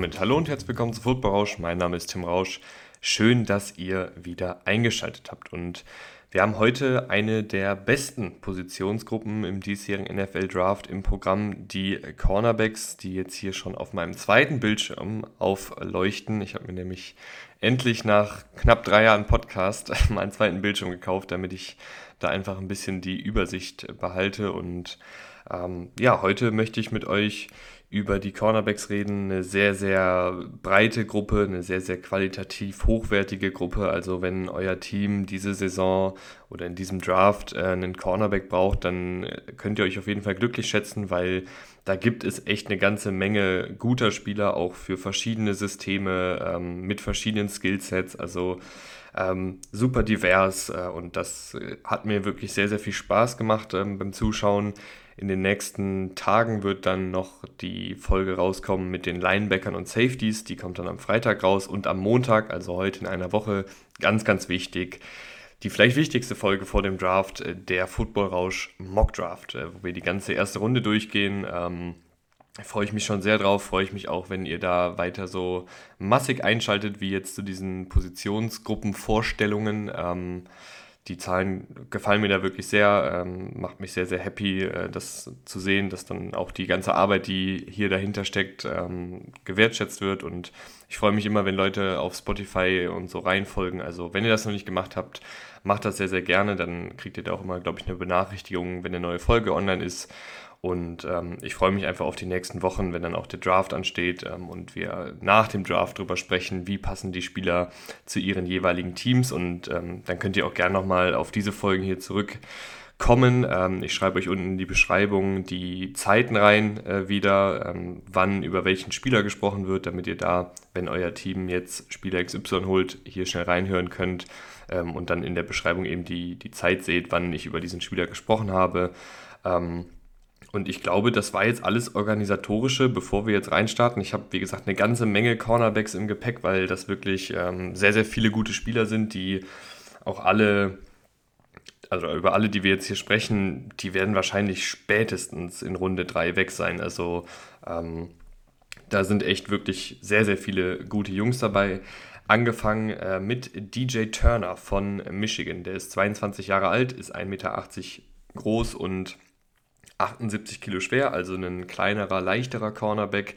Damit hallo und herzlich willkommen zu Football Rausch. Mein Name ist Tim Rausch. Schön, dass ihr wieder eingeschaltet habt. Und wir haben heute eine der besten Positionsgruppen im diesjährigen NFL Draft im Programm, die Cornerbacks, die jetzt hier schon auf meinem zweiten Bildschirm aufleuchten. Ich habe mir nämlich endlich nach knapp drei Jahren Podcast meinen zweiten Bildschirm gekauft, damit ich da einfach ein bisschen die Übersicht behalte. Und ähm, ja, heute möchte ich mit euch über die Cornerbacks reden. Eine sehr, sehr breite Gruppe, eine sehr, sehr qualitativ hochwertige Gruppe. Also wenn euer Team diese Saison oder in diesem Draft äh, einen Cornerback braucht, dann könnt ihr euch auf jeden Fall glücklich schätzen, weil da gibt es echt eine ganze Menge guter Spieler, auch für verschiedene Systeme, ähm, mit verschiedenen Skillsets. Also ähm, super divers äh, und das hat mir wirklich sehr, sehr viel Spaß gemacht ähm, beim Zuschauen. In den nächsten Tagen wird dann noch die Folge rauskommen mit den Linebackern und Safeties. Die kommt dann am Freitag raus und am Montag, also heute in einer Woche, ganz, ganz wichtig. Die vielleicht wichtigste Folge vor dem Draft, äh, der Football Rausch Mock Draft, äh, wo wir die ganze erste Runde durchgehen. Ähm, freue ich mich schon sehr drauf, freue ich mich auch, wenn ihr da weiter so massig einschaltet, wie jetzt zu diesen Positionsgruppenvorstellungen. Ähm, die Zahlen gefallen mir da wirklich sehr, ähm, macht mich sehr, sehr happy, äh, das zu sehen, dass dann auch die ganze Arbeit, die hier dahinter steckt, ähm, gewertschätzt wird. Und ich freue mich immer, wenn Leute auf Spotify und so reinfolgen. Also wenn ihr das noch nicht gemacht habt, macht das sehr, sehr gerne. Dann kriegt ihr da auch immer, glaube ich, eine Benachrichtigung, wenn eine neue Folge online ist. Und ähm, ich freue mich einfach auf die nächsten Wochen, wenn dann auch der Draft ansteht ähm, und wir nach dem Draft darüber sprechen, wie passen die Spieler zu ihren jeweiligen Teams. Und ähm, dann könnt ihr auch gerne nochmal auf diese Folgen hier zurückkommen. Ähm, ich schreibe euch unten in die Beschreibung die Zeiten rein äh, wieder, ähm, wann über welchen Spieler gesprochen wird, damit ihr da, wenn euer Team jetzt Spieler XY holt, hier schnell reinhören könnt ähm, und dann in der Beschreibung eben die, die Zeit seht, wann ich über diesen Spieler gesprochen habe. Ähm, und ich glaube, das war jetzt alles organisatorische, bevor wir jetzt reinstarten. Ich habe, wie gesagt, eine ganze Menge Cornerbacks im Gepäck, weil das wirklich ähm, sehr, sehr viele gute Spieler sind, die auch alle, also über alle, die wir jetzt hier sprechen, die werden wahrscheinlich spätestens in Runde 3 weg sein. Also ähm, da sind echt wirklich sehr, sehr viele gute Jungs dabei. Angefangen äh, mit DJ Turner von Michigan. Der ist 22 Jahre alt, ist 1,80 Meter groß und 78 Kilo schwer, also ein kleinerer, leichterer Cornerback.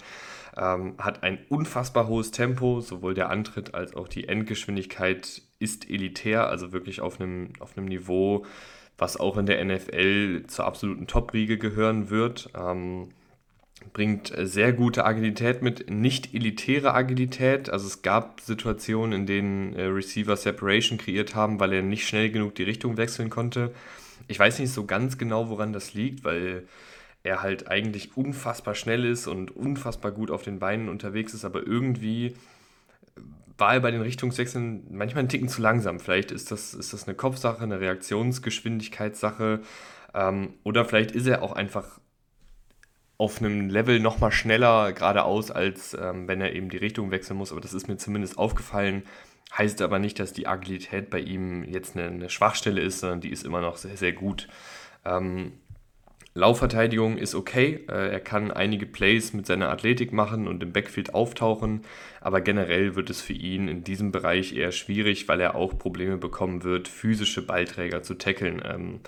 Ähm, hat ein unfassbar hohes Tempo, sowohl der Antritt als auch die Endgeschwindigkeit ist elitär, also wirklich auf einem, auf einem Niveau, was auch in der NFL zur absoluten Top-Riege gehören wird. Ähm, bringt sehr gute Agilität mit, nicht elitäre Agilität. Also es gab Situationen, in denen äh, Receiver Separation kreiert haben, weil er nicht schnell genug die Richtung wechseln konnte. Ich weiß nicht so ganz genau, woran das liegt, weil er halt eigentlich unfassbar schnell ist und unfassbar gut auf den Beinen unterwegs ist, aber irgendwie war er bei den Richtungswechseln manchmal einen Ticken zu langsam. Vielleicht ist das, ist das eine Kopfsache, eine Reaktionsgeschwindigkeitssache ähm, oder vielleicht ist er auch einfach auf einem Level nochmal schneller geradeaus, als ähm, wenn er eben die Richtung wechseln muss. Aber das ist mir zumindest aufgefallen. Heißt aber nicht, dass die Agilität bei ihm jetzt eine, eine Schwachstelle ist, sondern die ist immer noch sehr, sehr gut. Ähm, Laufverteidigung ist okay. Äh, er kann einige Plays mit seiner Athletik machen und im Backfield auftauchen, aber generell wird es für ihn in diesem Bereich eher schwierig, weil er auch Probleme bekommen wird, physische Ballträger zu tackeln. Ähm,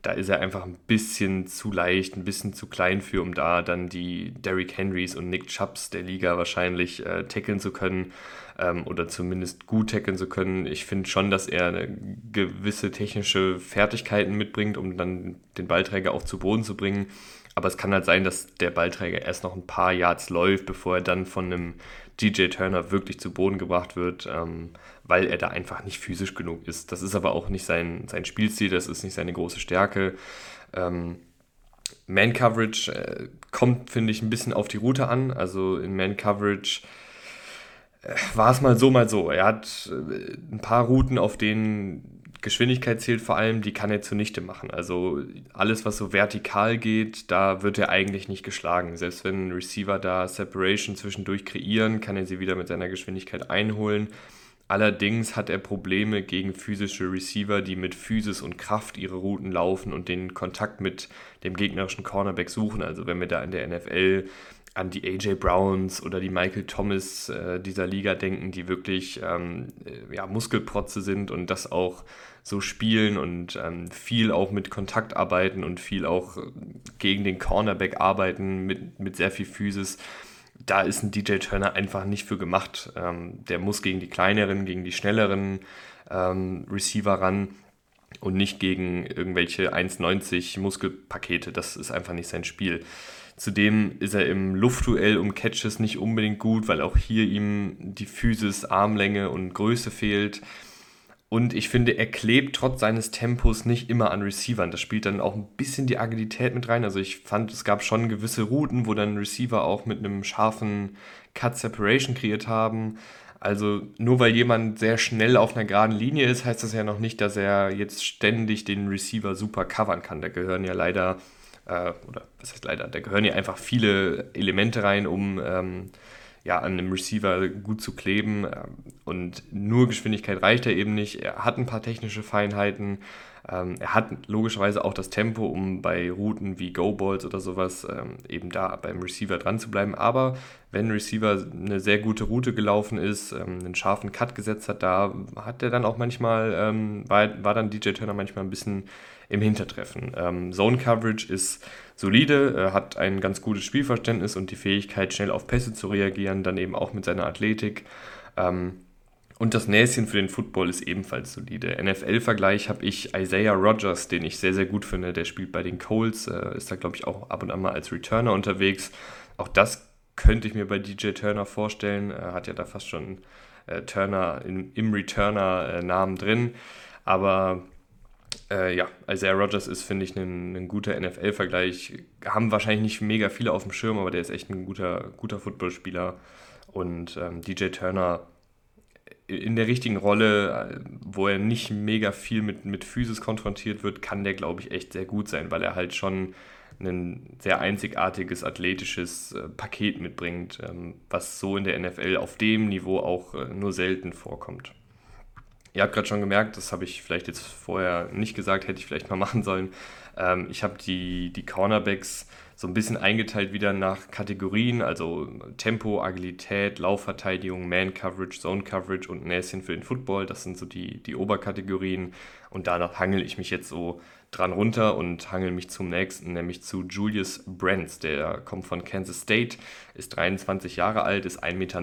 da ist er einfach ein bisschen zu leicht, ein bisschen zu klein für, um da dann die Derrick Henrys und Nick Chubbs der Liga wahrscheinlich äh, tackeln zu können ähm, oder zumindest gut tackeln zu können. Ich finde schon, dass er gewisse technische Fertigkeiten mitbringt, um dann den Ballträger auch zu Boden zu bringen. Aber es kann halt sein, dass der Ballträger erst noch ein paar Yards läuft, bevor er dann von einem DJ Turner wirklich zu Boden gebracht wird, ähm, weil er da einfach nicht physisch genug ist. Das ist aber auch nicht sein, sein Spielstil, das ist nicht seine große Stärke. Ähm, Man-Coverage äh, kommt, finde ich, ein bisschen auf die Route an. Also in Man-Coverage äh, war es mal so, mal so. Er hat äh, ein paar Routen, auf denen Geschwindigkeit zählt vor allem, die kann er zunichte machen. Also alles, was so vertikal geht, da wird er eigentlich nicht geschlagen. Selbst wenn ein Receiver da Separation zwischendurch kreieren, kann er sie wieder mit seiner Geschwindigkeit einholen. Allerdings hat er Probleme gegen physische Receiver, die mit Physis und Kraft ihre Routen laufen und den Kontakt mit dem gegnerischen Cornerback suchen. Also wenn wir da in der NFL an die AJ Browns oder die Michael Thomas äh, dieser Liga denken, die wirklich ähm, äh, ja, Muskelprotze sind und das auch so spielen und ähm, viel auch mit Kontakt arbeiten und viel auch gegen den Cornerback arbeiten mit, mit sehr viel Physis. Da ist ein DJ Turner einfach nicht für gemacht. Ähm, der muss gegen die kleineren, gegen die schnelleren ähm, Receiver ran und nicht gegen irgendwelche 1,90 Muskelpakete. Das ist einfach nicht sein Spiel. Zudem ist er im Luftduell um Catches nicht unbedingt gut, weil auch hier ihm die Physis, Armlänge und Größe fehlt. Und ich finde, er klebt trotz seines Tempos nicht immer an Receivern. Das spielt dann auch ein bisschen die Agilität mit rein. Also ich fand, es gab schon gewisse Routen, wo dann Receiver auch mit einem scharfen Cut Separation kreiert haben. Also nur weil jemand sehr schnell auf einer geraden Linie ist, heißt das ja noch nicht, dass er jetzt ständig den Receiver super covern kann. Da gehören ja leider, äh, oder was heißt leider, da gehören ja einfach viele Elemente rein, um ähm, ja, an einem Receiver gut zu kleben. Ähm, und nur Geschwindigkeit reicht er eben nicht. Er hat ein paar technische Feinheiten. Ähm, er hat logischerweise auch das Tempo, um bei Routen wie Go-Balls oder sowas ähm, eben da beim Receiver dran zu bleiben. Aber wenn Receiver eine sehr gute Route gelaufen ist, einen scharfen Cut gesetzt hat, da hat er dann auch manchmal, war, war dann DJ Turner manchmal ein bisschen im Hintertreffen. Ähm, Zone Coverage ist solide, äh, hat ein ganz gutes Spielverständnis und die Fähigkeit, schnell auf Pässe zu reagieren, dann eben auch mit seiner Athletik. Ähm, und das Näschen für den Football ist ebenfalls solide. NFL-Vergleich habe ich Isaiah Rogers, den ich sehr, sehr gut finde. Der spielt bei den Colts, äh, ist da, glaube ich, auch ab und an mal als Returner unterwegs. Auch das könnte ich mir bei DJ Turner vorstellen. Er hat ja da fast schon äh, Turner in, im Returner-Namen drin. Aber äh, ja, Isaiah Rogers ist, finde ich, ein, ein guter NFL-Vergleich. Haben wahrscheinlich nicht mega viele auf dem Schirm, aber der ist echt ein guter, guter Footballspieler. Und ähm, DJ Turner in der richtigen Rolle, wo er nicht mega viel mit, mit Physis konfrontiert wird, kann der, glaube ich, echt sehr gut sein, weil er halt schon ein sehr einzigartiges athletisches äh, Paket mitbringt, ähm, was so in der NFL auf dem Niveau auch äh, nur selten vorkommt. Ihr habt gerade schon gemerkt, das habe ich vielleicht jetzt vorher nicht gesagt, hätte ich vielleicht mal machen sollen. Ähm, ich habe die, die Cornerbacks so ein bisschen eingeteilt wieder nach Kategorien, also Tempo, Agilität, Laufverteidigung, Man-Coverage, Zone-Coverage und Näschen für den Football. Das sind so die, die Oberkategorien. Und danach hangel ich mich jetzt so dran runter und hangel mich zum nächsten, nämlich zu Julius Brents. Der kommt von Kansas State, ist 23 Jahre alt, ist 1,90 Meter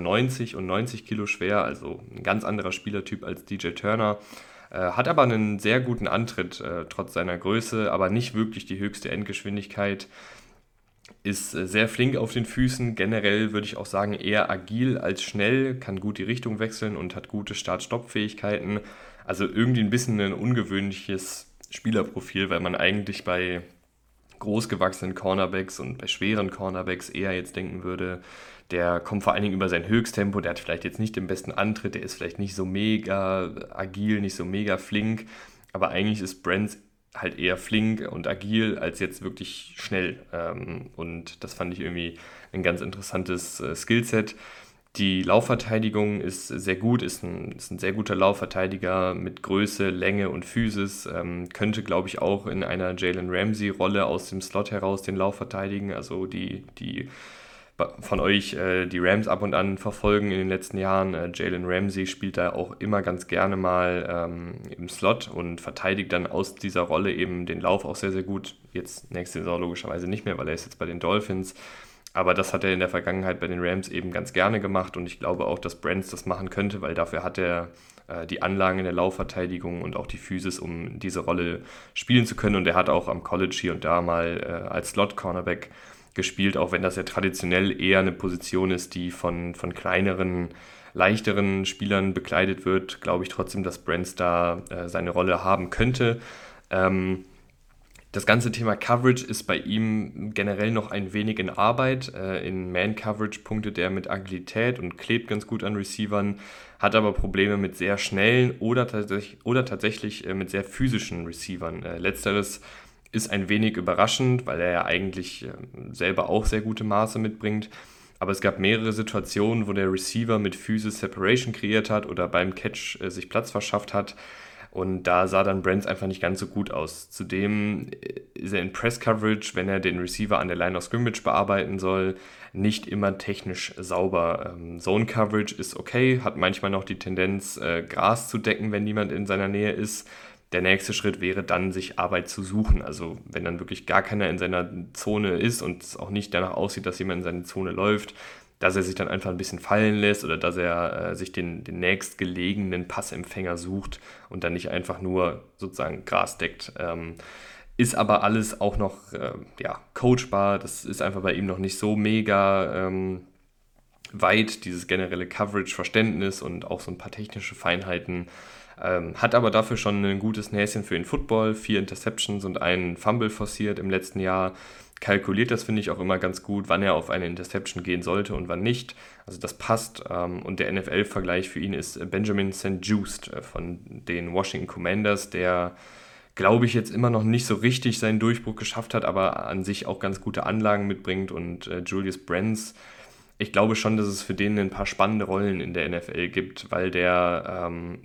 und 90 Kilo schwer, also ein ganz anderer Spielertyp als DJ Turner. Äh, hat aber einen sehr guten Antritt, äh, trotz seiner Größe, aber nicht wirklich die höchste Endgeschwindigkeit. Ist äh, sehr flink auf den Füßen, generell würde ich auch sagen eher agil als schnell, kann gut die Richtung wechseln und hat gute Start-Stopp-Fähigkeiten. Also irgendwie ein bisschen ein ungewöhnliches Spielerprofil, weil man eigentlich bei großgewachsenen Cornerbacks und bei schweren Cornerbacks eher jetzt denken würde, der kommt vor allen Dingen über sein Höchsttempo, der hat vielleicht jetzt nicht den besten Antritt, der ist vielleicht nicht so mega agil, nicht so mega flink, aber eigentlich ist Brent halt eher flink und agil als jetzt wirklich schnell. Ähm, und das fand ich irgendwie ein ganz interessantes äh, Skillset. Die Laufverteidigung ist sehr gut, ist ein, ist ein sehr guter Laufverteidiger mit Größe, Länge und Physis. Ähm, könnte, glaube ich, auch in einer Jalen Ramsey-Rolle aus dem Slot heraus den Lauf verteidigen. Also die, die von euch äh, die Rams ab und an verfolgen in den letzten Jahren. Äh, Jalen Ramsey spielt da auch immer ganz gerne mal ähm, im Slot und verteidigt dann aus dieser Rolle eben den Lauf auch sehr, sehr gut. Jetzt nächste Saison logischerweise nicht mehr, weil er ist jetzt bei den Dolphins. Aber das hat er in der Vergangenheit bei den Rams eben ganz gerne gemacht und ich glaube auch, dass Brands das machen könnte, weil dafür hat er äh, die Anlagen in der Laufverteidigung und auch die Physis, um diese Rolle spielen zu können. Und er hat auch am College hier und da mal äh, als Slot-Cornerback gespielt, auch wenn das ja traditionell eher eine Position ist, die von, von kleineren, leichteren Spielern bekleidet wird, glaube ich trotzdem, dass Brands da äh, seine Rolle haben könnte. Ähm, das ganze Thema Coverage ist bei ihm generell noch ein wenig in Arbeit. Äh, in Man-Coverage punktet er mit Agilität und klebt ganz gut an Receivern, hat aber Probleme mit sehr schnellen oder, tatsächlich, oder tatsächlich äh, mit sehr physischen Receivern. Äh, letzteres ist ein wenig überraschend, weil er ja eigentlich selber auch sehr gute Maße mitbringt. Aber es gab mehrere Situationen, wo der Receiver mit Physis Separation kreiert hat oder beim Catch sich Platz verschafft hat Und da sah dann Brands einfach nicht ganz so gut aus. Zudem ist er in Press Coverage, wenn er den Receiver an der Line of Scrimmage bearbeiten soll, nicht immer technisch sauber. Ähm, Zone Coverage ist okay, hat manchmal noch die Tendenz, äh, Gras zu decken, wenn niemand in seiner Nähe ist. Der nächste Schritt wäre dann, sich Arbeit zu suchen. Also wenn dann wirklich gar keiner in seiner Zone ist und es auch nicht danach aussieht, dass jemand in seine Zone läuft, dass er sich dann einfach ein bisschen fallen lässt oder dass er äh, sich den, den nächstgelegenen Passempfänger sucht und dann nicht einfach nur sozusagen Gras deckt. Ähm, ist aber alles auch noch äh, ja, coachbar. Das ist einfach bei ihm noch nicht so mega ähm, weit, dieses generelle Coverage-Verständnis und auch so ein paar technische Feinheiten. Ähm, hat aber dafür schon ein gutes Näschen für den Football. Vier Interceptions und einen Fumble forciert im letzten Jahr. Kalkuliert das, finde ich, auch immer ganz gut, wann er auf eine Interception gehen sollte und wann nicht. Also das passt. Ähm, und der NFL-Vergleich für ihn ist Benjamin St. Just äh, von den Washington Commanders, der glaube ich, jetzt immer noch nicht so richtig seinen Durchbruch geschafft hat, aber an sich auch ganz gute Anlagen mitbringt. Und äh, Julius Brands, ich glaube schon, dass es für den ein paar spannende Rollen in der NFL gibt, weil der ähm,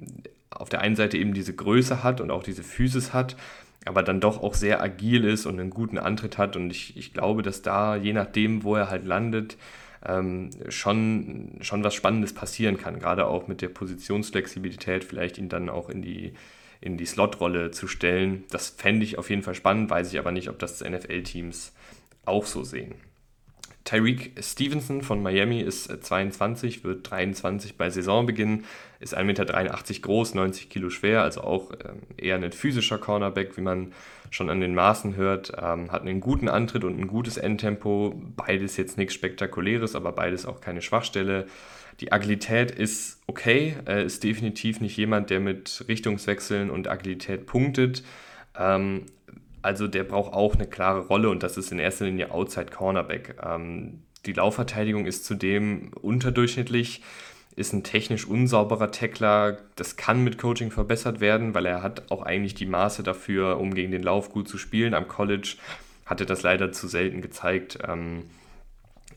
auf der einen Seite eben diese Größe hat und auch diese Physis hat, aber dann doch auch sehr agil ist und einen guten Antritt hat. Und ich, ich glaube, dass da, je nachdem, wo er halt landet, ähm, schon, schon was Spannendes passieren kann. Gerade auch mit der Positionsflexibilität, vielleicht ihn dann auch in die in die Slot-Rolle zu stellen. Das fände ich auf jeden Fall spannend, weiß ich aber nicht, ob das NFL-Teams auch so sehen. Tyreek Stevenson von Miami ist 22, wird 23 bei Saisonbeginn, ist 1,83 Meter groß, 90 Kilo schwer, also auch ähm, eher ein physischer Cornerback, wie man schon an den Maßen hört. Ähm, hat einen guten Antritt und ein gutes Endtempo. Beides jetzt nichts Spektakuläres, aber beides auch keine Schwachstelle. Die Agilität ist okay, er ist definitiv nicht jemand, der mit Richtungswechseln und Agilität punktet. Ähm, also der braucht auch eine klare Rolle und das ist in erster Linie Outside Cornerback. Ähm, die Laufverteidigung ist zudem unterdurchschnittlich, ist ein technisch unsauberer Tackler. Das kann mit Coaching verbessert werden, weil er hat auch eigentlich die Maße dafür, um gegen den Lauf gut zu spielen. Am College hat er das leider zu selten gezeigt. Ähm,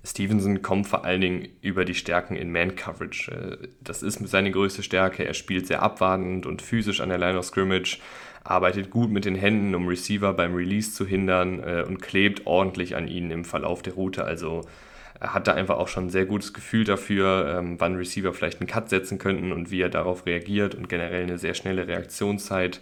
Stevenson kommt vor allen Dingen über die Stärken in Man-Coverage. Äh, das ist seine größte Stärke. Er spielt sehr abwartend und physisch an der Line of Scrimmage, arbeitet gut mit den Händen, um Receiver beim Release zu hindern äh, und klebt ordentlich an ihnen im Verlauf der Route. Also er hat da einfach auch schon ein sehr gutes Gefühl dafür, ähm, wann Receiver vielleicht einen Cut setzen könnten und wie er darauf reagiert und generell eine sehr schnelle Reaktionszeit.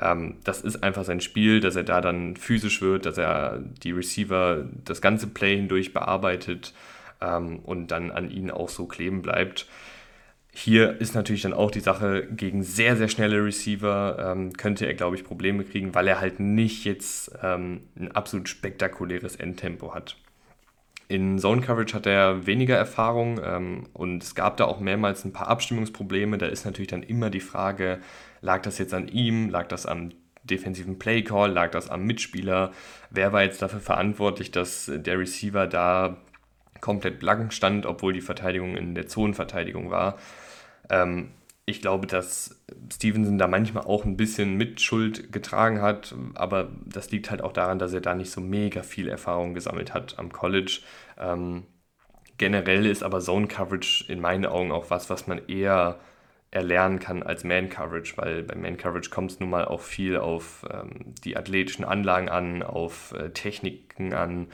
Ähm, das ist einfach sein Spiel, dass er da dann physisch wird, dass er die Receiver das ganze Play hindurch bearbeitet ähm, und dann an ihnen auch so kleben bleibt. Hier ist natürlich dann auch die Sache, gegen sehr, sehr schnelle Receiver ähm, könnte er, glaube ich, Probleme kriegen, weil er halt nicht jetzt ähm, ein absolut spektakuläres Endtempo hat. In Zone Coverage hat er weniger Erfahrung ähm, und es gab da auch mehrmals ein paar Abstimmungsprobleme. Da ist natürlich dann immer die Frage, lag das jetzt an ihm, lag das am defensiven Play Call, lag das am Mitspieler? Wer war jetzt dafür verantwortlich, dass der Receiver da komplett blank stand, obwohl die Verteidigung in der Zonenverteidigung war? Ähm, ich glaube, dass Stevenson da manchmal auch ein bisschen Mitschuld getragen hat, aber das liegt halt auch daran, dass er da nicht so mega viel Erfahrung gesammelt hat am College. Ähm, generell ist aber Zone Coverage in meinen Augen auch was, was man eher erlernen kann als Man Coverage, weil bei Man Coverage kommt es nun mal auch viel auf ähm, die athletischen Anlagen an, auf äh, Techniken an.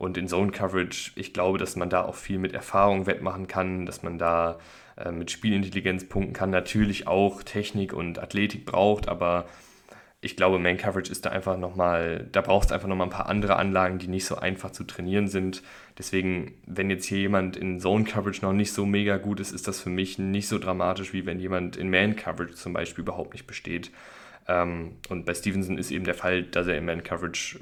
Und in Zone Coverage, ich glaube, dass man da auch viel mit Erfahrung wettmachen kann, dass man da äh, mit Spielintelligenz punkten kann, natürlich auch Technik und Athletik braucht, aber ich glaube, Man Coverage ist da einfach nochmal, da brauchst du einfach nochmal ein paar andere Anlagen, die nicht so einfach zu trainieren sind. Deswegen, wenn jetzt hier jemand in Zone Coverage noch nicht so mega gut ist, ist das für mich nicht so dramatisch, wie wenn jemand in Man Coverage zum Beispiel überhaupt nicht besteht. Ähm, und bei Stevenson ist eben der Fall, dass er in Man Coverage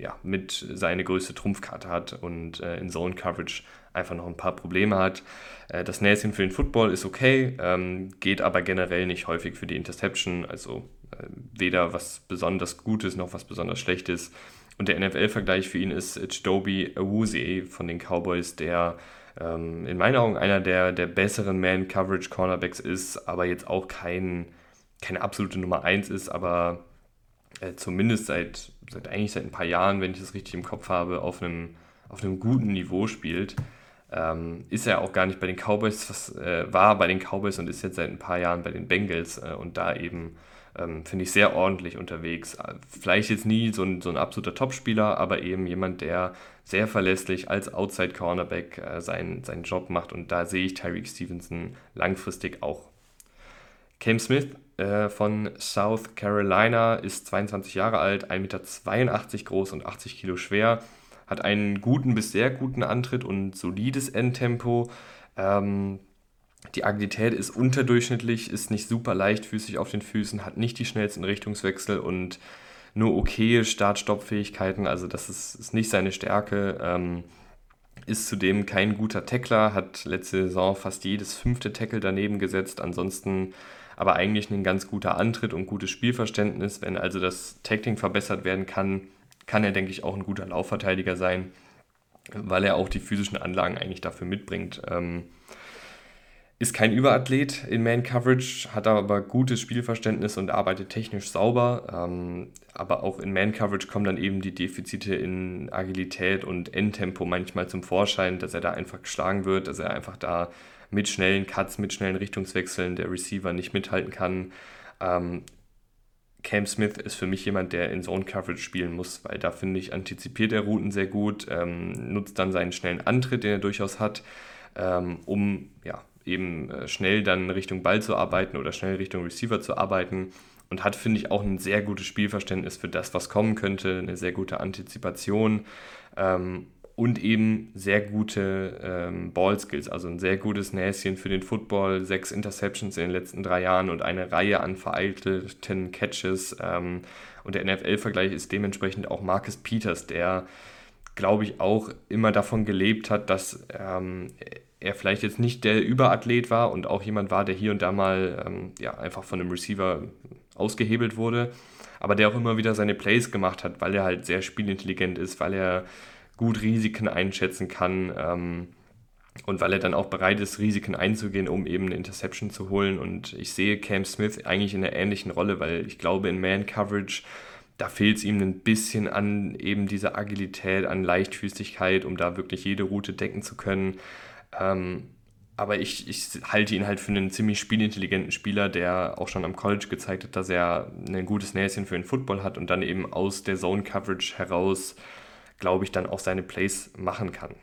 ja, mit seine größte Trumpfkarte hat und äh, in Zone Coverage einfach noch ein paar Probleme hat. Äh, das Näschen für den Football ist okay, ähm, geht aber generell nicht häufig für die Interception, also äh, weder was besonders Gutes noch was besonders Schlechtes. Und der NFL-Vergleich für ihn ist Chidobe Awuzie von den Cowboys, der ähm, in meinen Augen einer der, der besseren Man-Coverage-Cornerbacks ist, aber jetzt auch kein, keine absolute Nummer 1 ist, aber äh, zumindest seit, seit eigentlich seit ein paar Jahren, wenn ich das richtig im Kopf habe, auf einem, auf einem guten Niveau spielt. Ähm, ist er auch gar nicht bei den Cowboys, was, äh, war bei den Cowboys und ist jetzt seit ein paar Jahren bei den Bengals äh, und da eben ähm, finde ich, sehr ordentlich unterwegs. Vielleicht jetzt nie so ein, so ein absoluter Topspieler, aber eben jemand, der sehr verlässlich als Outside Cornerback äh, seinen, seinen Job macht und da sehe ich Tyreek Stevenson langfristig auch. Cam Smith äh, von South Carolina ist 22 Jahre alt, 1,82 Meter groß und 80 Kilo schwer, hat einen guten bis sehr guten Antritt und solides Endtempo. Ähm, die Agilität ist unterdurchschnittlich, ist nicht super leichtfüßig auf den Füßen, hat nicht die schnellsten Richtungswechsel und nur okaye Start-Stopp-Fähigkeiten. Also das ist, ist, nicht seine Stärke. Ähm, ist zudem kein guter Tackler, hat letzte Saison fast jedes fünfte Tackle daneben gesetzt. Ansonsten aber eigentlich ein ganz guter Antritt und gutes Spielverständnis. Wenn also das Tackling verbessert werden kann, kann er, denke ich, auch ein guter Laufverteidiger sein, weil er auch die physischen Anlagen eigentlich dafür mitbringt. Ähm, ist kein Überathlet in Man Coverage, hat aber gutes Spielverständnis und arbeitet technisch sauber. Ähm, aber auch in Man Coverage kommen dann eben die Defizite in Agilität und Endtempo manchmal zum Vorschein, dass er da einfach geschlagen wird, dass er einfach da mit schnellen Cuts, mit schnellen Richtungswechseln der Receiver nicht mithalten kann. Ähm, Cam Smith ist für mich jemand, der in Zone Coverage spielen muss, weil da finde ich, antizipiert er Routen sehr gut, ähm, nutzt dann seinen schnellen Antritt, den er durchaus hat, ähm, um ja, eben äh, schnell dann Richtung Ball zu arbeiten oder schnell Richtung Receiver zu arbeiten und hat, finde ich, auch ein sehr gutes Spielverständnis für das, was kommen könnte, eine sehr gute Antizipation ähm, und eben sehr gute ähm, Ballskills, also ein sehr gutes Näschen für den Football, sechs Interceptions in den letzten drei Jahren und eine Reihe an vereitelten Catches. Ähm, und der NFL-Vergleich ist dementsprechend auch Marcus Peters, der, glaube ich, auch immer davon gelebt hat, dass ähm, er vielleicht jetzt nicht der Überathlet war und auch jemand war, der hier und da mal ähm, ja, einfach von einem Receiver ausgehebelt wurde, aber der auch immer wieder seine Plays gemacht hat, weil er halt sehr spielintelligent ist, weil er gut Risiken einschätzen kann ähm, und weil er dann auch bereit ist, Risiken einzugehen, um eben eine Interception zu holen. Und ich sehe Cam Smith eigentlich in einer ähnlichen Rolle, weil ich glaube, in Man-Coverage da fehlt es ihm ein bisschen an eben dieser Agilität, an Leichtfüßigkeit, um da wirklich jede Route decken zu können. Ähm, aber ich, ich halte ihn halt für einen ziemlich spielintelligenten Spieler, der auch schon am College gezeigt hat, dass er ein gutes Näschen für den Football hat und dann eben aus der Zone Coverage heraus, glaube ich, dann auch seine Plays machen kann.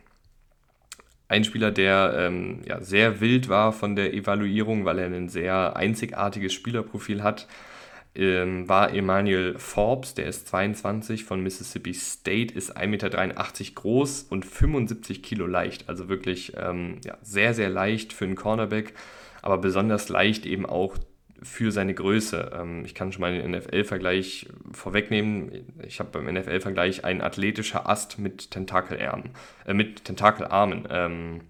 Ein Spieler, der ähm, ja, sehr wild war von der Evaluierung, weil er ein sehr einzigartiges Spielerprofil hat, ähm, war Emmanuel Forbes, der ist 22 von Mississippi State, ist 1,83 Meter groß und 75 Kilo leicht. Also wirklich ähm, ja, sehr, sehr leicht für einen Cornerback, aber besonders leicht eben auch für seine Größe. Ähm, ich kann schon mal den NFL-Vergleich vorwegnehmen. Ich habe beim NFL-Vergleich ein athletischer Ast mit Tentakelarmen. Äh, mit Tentakelarmen. Ähm,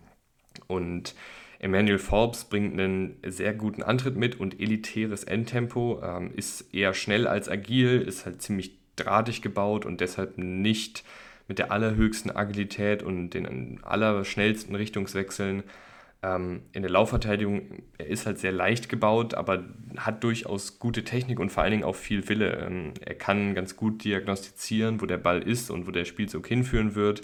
und Emmanuel Forbes bringt einen sehr guten Antritt mit und elitäres Endtempo, ähm, ist eher schnell als agil, ist halt ziemlich drahtig gebaut und deshalb nicht mit der allerhöchsten Agilität und den allerschnellsten Richtungswechseln. Ähm, in der Laufverteidigung, er ist halt sehr leicht gebaut, aber hat durchaus gute Technik und vor allen Dingen auch viel Wille. Ähm, er kann ganz gut diagnostizieren, wo der Ball ist und wo der Spielzug hinführen wird.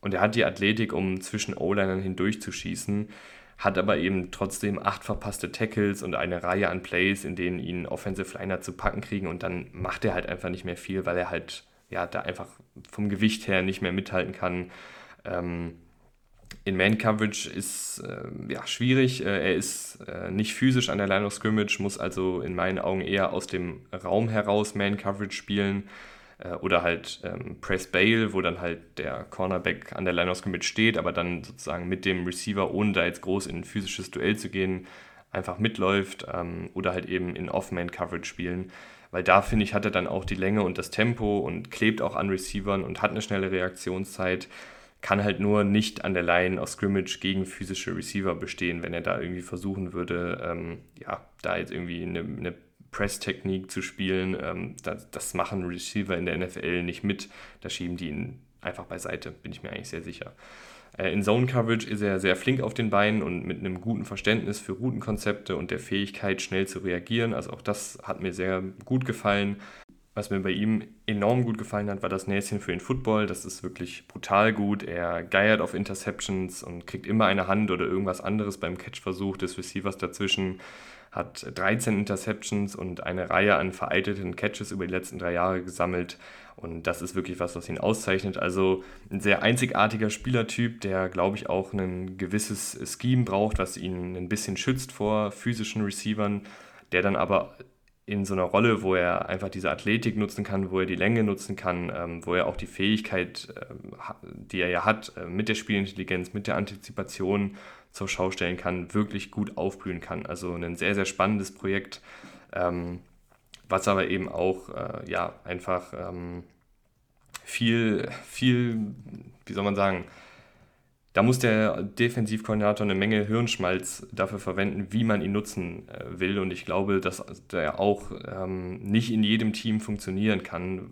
Und er hat die Athletik, um zwischen O-Linern hindurchzuschießen hat aber eben trotzdem acht verpasste Tackles und eine Reihe an Plays, in denen ihn Offensive Liner zu packen kriegen und dann macht er halt einfach nicht mehr viel, weil er halt ja da einfach vom Gewicht her nicht mehr mithalten kann. Ähm, in Man Coverage ist äh, ja schwierig. Äh, er ist äh, nicht physisch an der Line of Scrimmage, muss also in meinen Augen eher aus dem Raum heraus Man Coverage spielen. Äh, oder halt ähm, Press Bail, wo dann halt der Cornerback an der Line of Scrimmage steht, aber dann sozusagen mit dem Receiver, ohne da jetzt groß in ein physisches Duell zu gehen, einfach mitläuft ähm, oder halt eben in Off-Man-Coverage spielen. Weil da, finde ich, hat er dann auch die Länge und das Tempo und klebt auch an Receivern und hat eine schnelle Reaktionszeit, kann halt nur nicht an der Line of Scrimmage gegen physische Receiver bestehen, wenn er da irgendwie versuchen würde, ähm, ja, da jetzt irgendwie eine, eine Press-Technik zu spielen. Ähm, das, das, machen Receiver in der NFL nicht mit. Da schieben die ihn einfach beiseite, bin ich mir eigentlich sehr sicher. Äh, in Zone Coverage ist er sehr flink auf den Beinen und mit einem guten Verständnis für Routenkonzepte und der Fähigkeit, schnell zu reagieren. Also auch das hat mir sehr gut gefallen. Was mir bei ihm enorm gut gefallen hat, war das Näschen für den Football. Das ist wirklich brutal gut. Er geiert auf Interceptions und kriegt immer eine Hand oder irgendwas anderes beim Catchversuch des Receivers dazwischen. Hat 13 Interceptions und eine Reihe an veralteten Catches über die letzten drei Jahre gesammelt. Und das ist wirklich was, was ihn auszeichnet. Also ein sehr einzigartiger Spielertyp, der, glaube ich, auch ein gewisses Scheme braucht, was ihn ein bisschen schützt vor physischen Receivern, der dann aber in so einer Rolle, wo er einfach diese Athletik nutzen kann, wo er die Länge nutzen kann, ähm, wo er auch die Fähigkeit, äh, die er ja hat, äh, mit der Spielintelligenz, mit der Antizipation zur Schau stellen kann, wirklich gut aufblühen kann. Also ein sehr, sehr spannendes Projekt, ähm, was aber eben auch äh, ja, einfach ähm, viel, viel, wie soll man sagen, da muss der Defensivkoordinator eine Menge Hirnschmalz dafür verwenden, wie man ihn nutzen äh, will. Und ich glaube, dass der auch ähm, nicht in jedem Team funktionieren kann.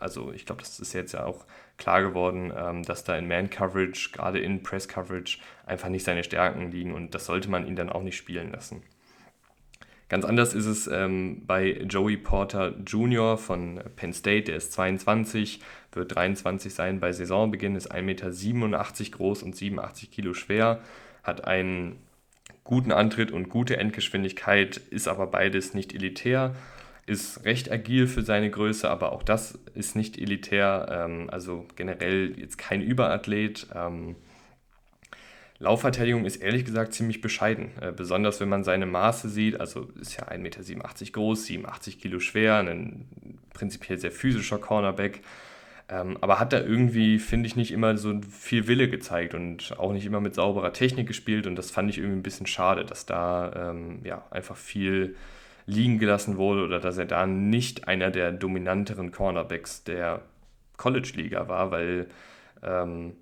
Also ich glaube, das ist jetzt ja auch klar geworden, ähm, dass da in Man-Coverage, gerade in Press-Coverage, einfach nicht seine Stärken liegen. Und das sollte man ihn dann auch nicht spielen lassen. Ganz anders ist es ähm, bei Joey Porter Jr. von Penn State, der ist 22, wird 23 sein bei Saisonbeginn, ist 1,87 Meter groß und 87 Kilo schwer, hat einen guten Antritt und gute Endgeschwindigkeit, ist aber beides nicht elitär, ist recht agil für seine Größe, aber auch das ist nicht elitär, ähm, also generell jetzt kein Überathlet. Ähm, Laufverteidigung ist ehrlich gesagt ziemlich bescheiden, äh, besonders wenn man seine Maße sieht. Also ist ja 1,87 Meter groß, 87 Kilo schwer, ein prinzipiell sehr physischer Cornerback. Ähm, aber hat da irgendwie, finde ich, nicht immer so viel Wille gezeigt und auch nicht immer mit sauberer Technik gespielt. Und das fand ich irgendwie ein bisschen schade, dass da ähm, ja, einfach viel liegen gelassen wurde oder dass er da nicht einer der dominanteren Cornerbacks der College-Liga war, weil ähm,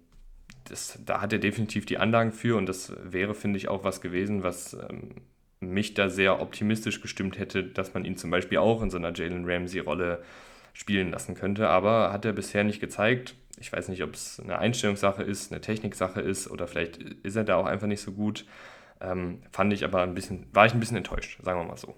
das, da hat er definitiv die Anlagen für und das wäre, finde ich, auch was gewesen, was ähm, mich da sehr optimistisch gestimmt hätte, dass man ihn zum Beispiel auch in so einer Jalen Ramsey-Rolle spielen lassen könnte. Aber hat er bisher nicht gezeigt. Ich weiß nicht, ob es eine Einstellungssache ist, eine Techniksache ist oder vielleicht ist er da auch einfach nicht so gut. Ähm, fand ich aber ein bisschen, war ich ein bisschen enttäuscht, sagen wir mal so.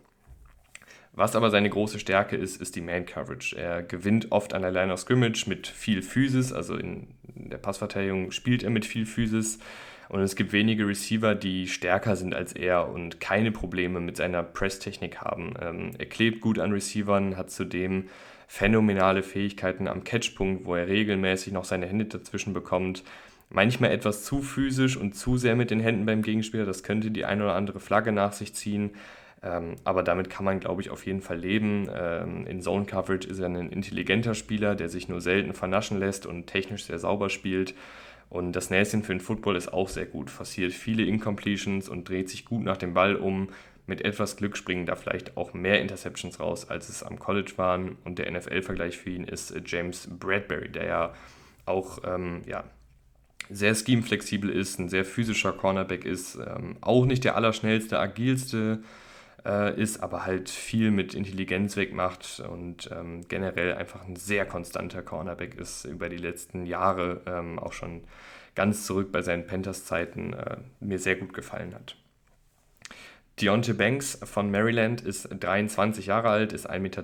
Was aber seine große Stärke ist, ist die Man-Coverage. Er gewinnt oft an der Line of Scrimmage mit viel Physis, also in der Passverteidigung spielt er mit viel Physis. Und es gibt wenige Receiver, die stärker sind als er und keine Probleme mit seiner Press-Technik haben. Ähm, er klebt gut an Receivern, hat zudem phänomenale Fähigkeiten am Catchpunkt, wo er regelmäßig noch seine Hände dazwischen bekommt. Manchmal etwas zu physisch und zu sehr mit den Händen beim Gegenspieler, das könnte die eine oder andere Flagge nach sich ziehen. Ähm, aber damit kann man, glaube ich, auf jeden Fall leben. Ähm, in Zone Coverage ist er ein intelligenter Spieler, der sich nur selten vernaschen lässt und technisch sehr sauber spielt. Und das Näschen für den Football ist auch sehr gut. Forciert viele Incompletions und dreht sich gut nach dem Ball um. Mit etwas Glück springen da vielleicht auch mehr Interceptions raus, als es am College waren. Und der NFL-Vergleich für ihn ist James Bradbury, der ja auch ähm, ja, sehr schemeflexibel ist, ein sehr physischer Cornerback ist, ähm, auch nicht der allerschnellste, agilste äh, ist, aber halt viel mit Intelligenz wegmacht und ähm, generell einfach ein sehr konstanter Cornerback ist über die letzten Jahre, ähm, auch schon ganz zurück bei seinen Panthers-Zeiten, äh, mir sehr gut gefallen hat. Deontay Banks von Maryland ist 23 Jahre alt, ist 1,83 Meter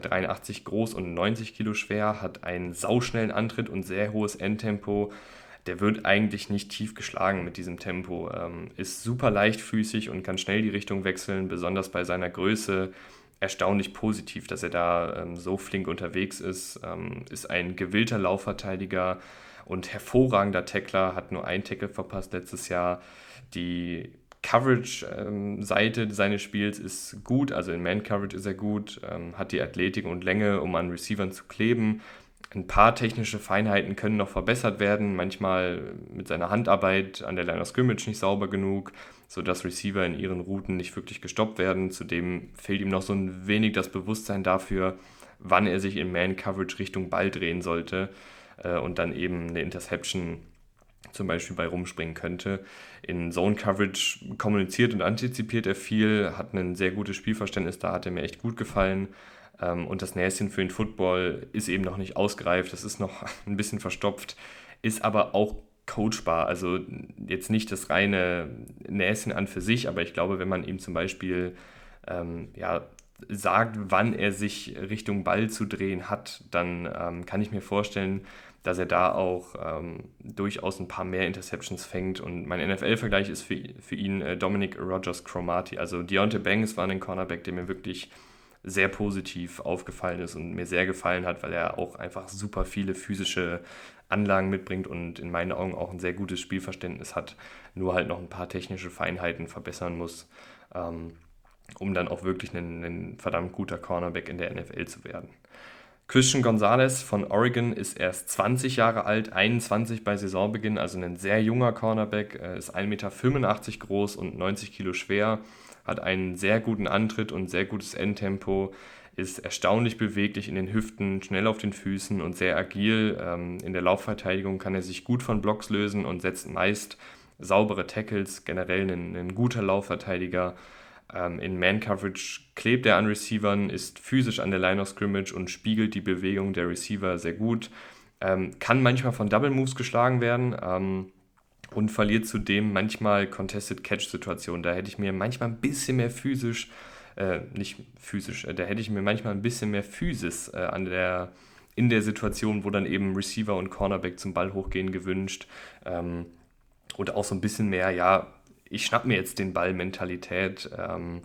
groß und 90 Kilo schwer, hat einen sauschnellen Antritt und sehr hohes Endtempo, der wird eigentlich nicht tief geschlagen mit diesem Tempo. Ähm, ist super leichtfüßig und kann schnell die Richtung wechseln, besonders bei seiner Größe. Erstaunlich positiv, dass er da ähm, so flink unterwegs ist. Ähm, ist ein gewillter Laufverteidiger und hervorragender Tackler, hat nur ein Tackle verpasst letztes Jahr. Die Coverage-Seite ähm, seines Spiels ist gut, also in Man-Coverage ist er gut, ähm, hat die Athletik und Länge, um an Receivern zu kleben, ein paar technische Feinheiten können noch verbessert werden, manchmal mit seiner Handarbeit an der Line of Scrimmage nicht sauber genug, sodass Receiver in ihren Routen nicht wirklich gestoppt werden. Zudem fehlt ihm noch so ein wenig das Bewusstsein dafür, wann er sich in Man-Coverage Richtung Ball drehen sollte äh, und dann eben eine Interception zum Beispiel bei rumspringen könnte. In Zone Coverage kommuniziert und antizipiert er viel, hat ein sehr gutes Spielverständnis, da hat er mir echt gut gefallen. Ähm, und das Näschen für den Football ist eben noch nicht ausgereift, das ist noch ein bisschen verstopft, ist aber auch coachbar. Also jetzt nicht das reine Näschen an für sich, aber ich glaube, wenn man ihm zum Beispiel ähm, ja, sagt, wann er sich Richtung Ball zu drehen hat, dann ähm, kann ich mir vorstellen, dass er da auch ähm, durchaus ein paar mehr Interceptions fängt. Und mein NFL-Vergleich ist für, für ihn äh, Dominic Rogers Chromati. Also Deontay Banks war ein Cornerback, der mir wirklich sehr positiv aufgefallen ist und mir sehr gefallen hat, weil er auch einfach super viele physische Anlagen mitbringt und in meinen Augen auch ein sehr gutes Spielverständnis hat, nur halt noch ein paar technische Feinheiten verbessern muss, ähm, um dann auch wirklich ein, ein verdammt guter Cornerback in der NFL zu werden. Christian Gonzalez von Oregon ist erst 20 Jahre alt, 21 bei Saisonbeginn, also ein sehr junger Cornerback, ist 1,85 Meter groß und 90 Kilo schwer, hat einen sehr guten Antritt und sehr gutes Endtempo, ist erstaunlich beweglich in den Hüften, schnell auf den Füßen und sehr agil. Ähm, in der Laufverteidigung kann er sich gut von Blocks lösen und setzt meist saubere Tackles, generell ein, ein guter Laufverteidiger. Ähm, in Man-Coverage klebt er an Receivern, ist physisch an der Line of Scrimmage und spiegelt die Bewegung der Receiver sehr gut. Ähm, kann manchmal von Double Moves geschlagen werden ähm, und verliert zudem manchmal Contested Catch-Situationen. Da hätte ich mir manchmal ein bisschen mehr physisch, äh, nicht physisch, äh, da hätte ich mir manchmal ein bisschen mehr Physis äh, an der, in der Situation, wo dann eben Receiver und Cornerback zum Ball hochgehen, gewünscht. Ähm, und auch so ein bisschen mehr, ja, ich schnapp mir jetzt den Ball Mentalität. Ähm,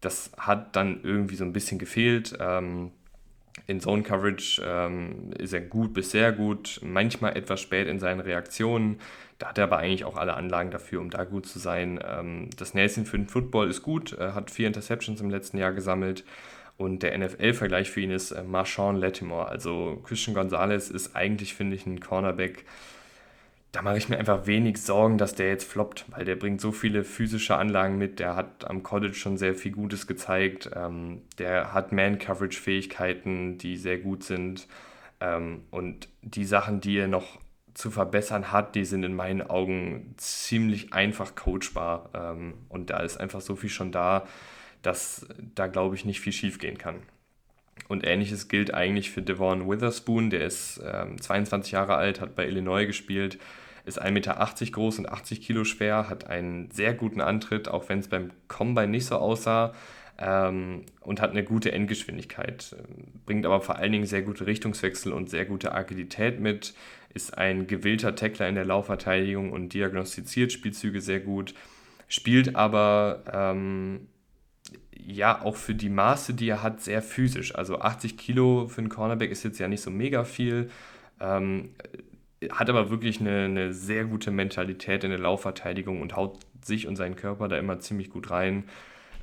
das hat dann irgendwie so ein bisschen gefehlt. Ähm, in Zone Coverage ähm, ist er gut bis sehr gut, manchmal etwas spät in seinen Reaktionen. Da hat er aber eigentlich auch alle Anlagen dafür, um da gut zu sein. Ähm, das Näschen für den Football ist gut, er hat vier Interceptions im letzten Jahr gesammelt. Und der NFL-Vergleich für ihn ist äh, Marshawn Lattimore. Also Christian Gonzalez ist eigentlich, finde ich, ein Cornerback, da mache ich mir einfach wenig Sorgen, dass der jetzt floppt, weil der bringt so viele physische Anlagen mit. Der hat am College schon sehr viel Gutes gezeigt. Ähm, der hat Man-Coverage-Fähigkeiten, die sehr gut sind. Ähm, und die Sachen, die er noch zu verbessern hat, die sind in meinen Augen ziemlich einfach coachbar. Ähm, und da ist einfach so viel schon da, dass da, glaube ich, nicht viel schief gehen kann. Und ähnliches gilt eigentlich für Devon Witherspoon, der ist ähm, 22 Jahre alt, hat bei Illinois gespielt, ist 1,80 Meter groß und 80 Kilo schwer, hat einen sehr guten Antritt, auch wenn es beim Combine nicht so aussah, ähm, und hat eine gute Endgeschwindigkeit, bringt aber vor allen Dingen sehr gute Richtungswechsel und sehr gute Agilität mit, ist ein gewillter Tackler in der Laufverteidigung und diagnostiziert Spielzüge sehr gut, spielt aber ähm, ja auch für die Maße, die er hat, sehr physisch. Also 80 Kilo für einen Cornerback ist jetzt ja nicht so mega viel. Ähm, hat aber wirklich eine, eine, sehr gute Mentalität in der Laufverteidigung und haut sich und seinen Körper da immer ziemlich gut rein.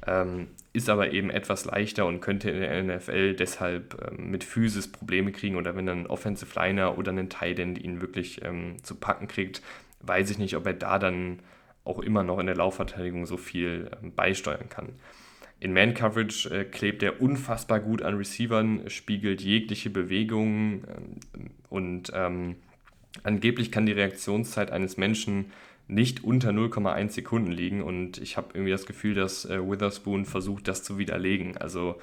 Ähm, ist aber eben etwas leichter und könnte in der NFL deshalb ähm, mit Physis Probleme kriegen oder wenn dann ein Offensive Liner oder ein Tight ihn wirklich ähm, zu packen kriegt, weiß ich nicht, ob er da dann auch immer noch in der Laufverteidigung so viel ähm, beisteuern kann. In Man-Coverage äh, klebt er unfassbar gut an Receivern, spiegelt jegliche Bewegungen ähm, und ähm, angeblich kann die Reaktionszeit eines Menschen nicht unter 0,1 Sekunden liegen und ich habe irgendwie das Gefühl, dass äh, Witherspoon versucht, das zu widerlegen. Also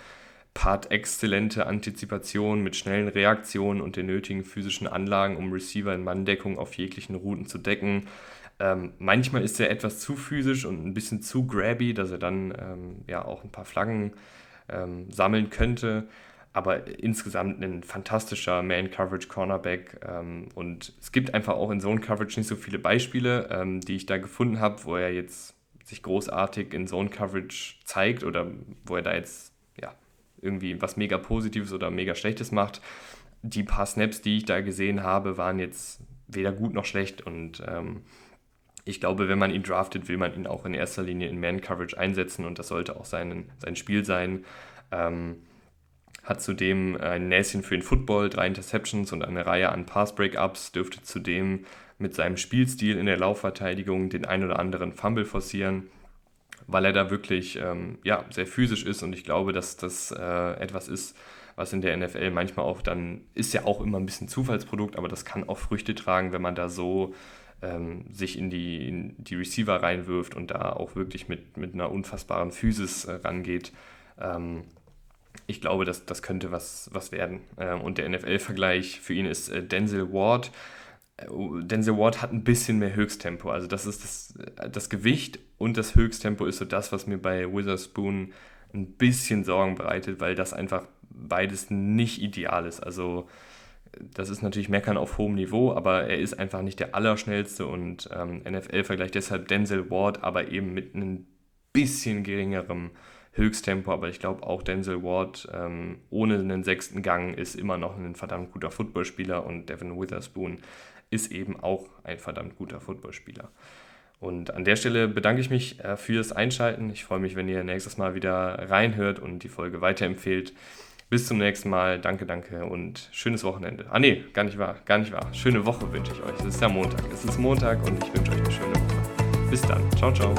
part exzellente Antizipation mit schnellen Reaktionen und den nötigen physischen Anlagen, um Receiver in Manndeckung auf jeglichen Routen zu decken. Ähm, manchmal ist er etwas zu physisch und ein bisschen zu grabby, dass er dann ähm, ja auch ein paar Flaggen ähm, sammeln könnte. Aber insgesamt ein fantastischer Man-Coverage-Cornerback. Ähm, und es gibt einfach auch in Zone-Coverage nicht so viele Beispiele, ähm, die ich da gefunden habe, wo er jetzt sich großartig in Zone-Coverage zeigt oder wo er da jetzt ja, irgendwie was mega Positives oder mega Schlechtes macht. Die paar Snaps, die ich da gesehen habe, waren jetzt weder gut noch schlecht und ähm, ich glaube, wenn man ihn draftet, will man ihn auch in erster Linie in Man-Coverage einsetzen und das sollte auch sein, sein Spiel sein. Ähm, hat zudem ein Näschen für den Football, drei Interceptions und eine Reihe an Pass-Breakups, dürfte zudem mit seinem Spielstil in der Laufverteidigung den ein oder anderen Fumble forcieren, weil er da wirklich ähm, ja, sehr physisch ist und ich glaube, dass das äh, etwas ist, was in der NFL manchmal auch dann, ist ja auch immer ein bisschen Zufallsprodukt, aber das kann auch Früchte tragen, wenn man da so ähm, sich in die, in die Receiver reinwirft und da auch wirklich mit, mit einer unfassbaren Physis äh, rangeht. Ähm, ich glaube, das, das könnte was, was werden. Ähm, und der NFL-Vergleich für ihn ist äh, Denzel Ward. Äh, Denzel Ward hat ein bisschen mehr Höchsttempo. Also das ist das, das Gewicht und das Höchsttempo ist so das, was mir bei Witherspoon ein bisschen Sorgen bereitet, weil das einfach beides nicht ideal ist. Also das ist natürlich Meckern auf hohem Niveau, aber er ist einfach nicht der Allerschnellste und ähm, NFL vergleicht deshalb Denzel Ward, aber eben mit einem bisschen geringerem Höchsttempo. Aber ich glaube auch Denzel Ward ähm, ohne einen sechsten Gang ist immer noch ein verdammt guter Footballspieler und Devin Witherspoon ist eben auch ein verdammt guter Footballspieler. Und an der Stelle bedanke ich mich äh, fürs Einschalten. Ich freue mich, wenn ihr nächstes Mal wieder reinhört und die Folge weiterempfehlt. Bis zum nächsten Mal. Danke, danke und schönes Wochenende. Ah nee, gar nicht wahr, gar nicht wahr. Schöne Woche wünsche ich euch. Es ist ja Montag. Es ist Montag und ich wünsche euch eine schöne Woche. Bis dann. Ciao, ciao.